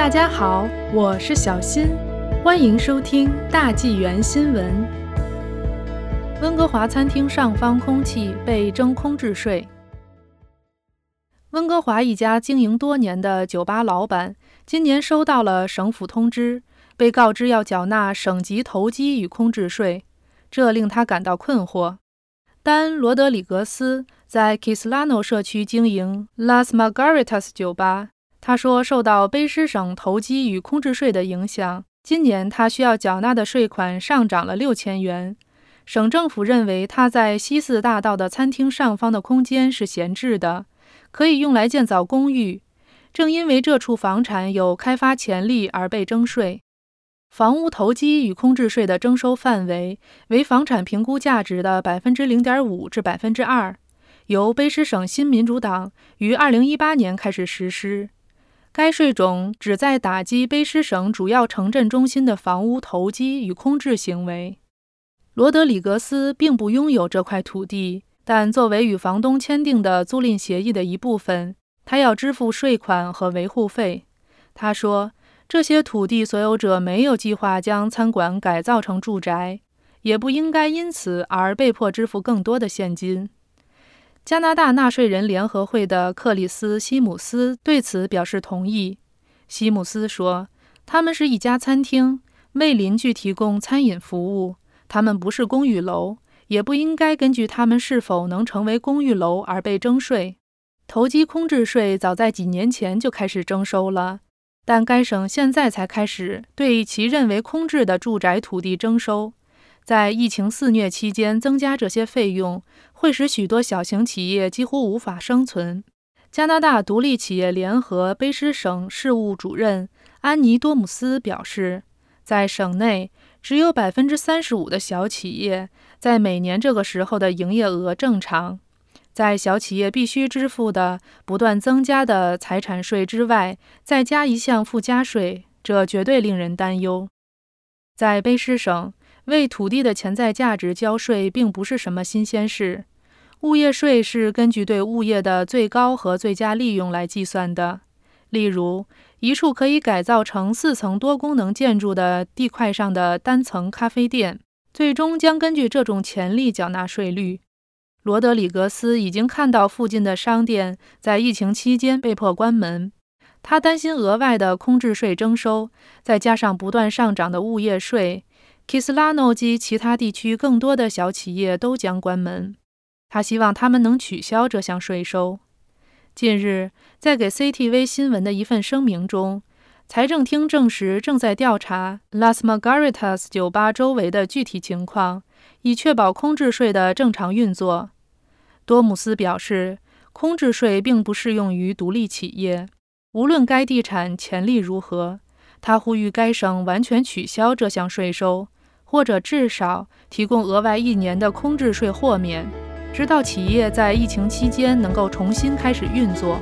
大家好，我是小新，欢迎收听大纪元新闻。温哥华餐厅上方空气被征空置税。温哥华一家经营多年的酒吧老板今年收到了省府通知，被告知要缴纳省级投机与空置税，这令他感到困惑。丹·罗德里格斯在 Kislano 社区经营 Las Margaritas 酒吧。他说，受到卑诗省投机与空置税的影响，今年他需要缴纳的税款上涨了六千元。省政府认为他在西四大道的餐厅上方的空间是闲置的，可以用来建造公寓。正因为这处房产有开发潜力而被征税。房屋投机与空置税的征收范围为房产评估价值的百分之零点五至百分之二，由卑诗省新民主党于二零一八年开始实施。该税种旨在打击卑诗省主要城镇中心的房屋投机与空置行为。罗德里格斯并不拥有这块土地，但作为与房东签订的租赁协议的一部分，他要支付税款和维护费。他说，这些土地所有者没有计划将餐馆改造成住宅，也不应该因此而被迫支付更多的现金。加拿大纳税人联合会的克里斯·西姆斯对此表示同意。西姆斯说：“他们是一家餐厅，为邻居提供餐饮服务。他们不是公寓楼，也不应该根据他们是否能成为公寓楼而被征税。投机空置税早在几年前就开始征收了，但该省现在才开始对其认为空置的住宅土地征收。”在疫情肆虐期间，增加这些费用会使许多小型企业几乎无法生存。加拿大独立企业联合卑诗省事务主任安妮多姆斯表示，在省内只有百分之三十五的小企业在每年这个时候的营业额正常。在小企业必须支付的不断增加的财产税之外，再加一项附加税，这绝对令人担忧。在卑诗省。为土地的潜在价值交税并不是什么新鲜事。物业税是根据对物业的最高和最佳利用来计算的。例如，一处可以改造成四层多功能建筑的地块上的单层咖啡店，最终将根据这种潜力缴纳税率。罗德里格斯已经看到附近的商店在疫情期间被迫关门，他担心额外的空置税征收，再加上不断上涨的物业税。Kislano 及其他地区更多的小企业都将关门。他希望他们能取消这项税收。近日，在给 CTV 新闻的一份声明中，财政厅证实正在调查 Las Margaritas 酒吧周围的具体情况，以确保空置税的正常运作。多姆斯表示，空置税并不适用于独立企业，无论该地产潜力如何。他呼吁该省完全取消这项税收。或者至少提供额外一年的空置税豁免，直到企业在疫情期间能够重新开始运作。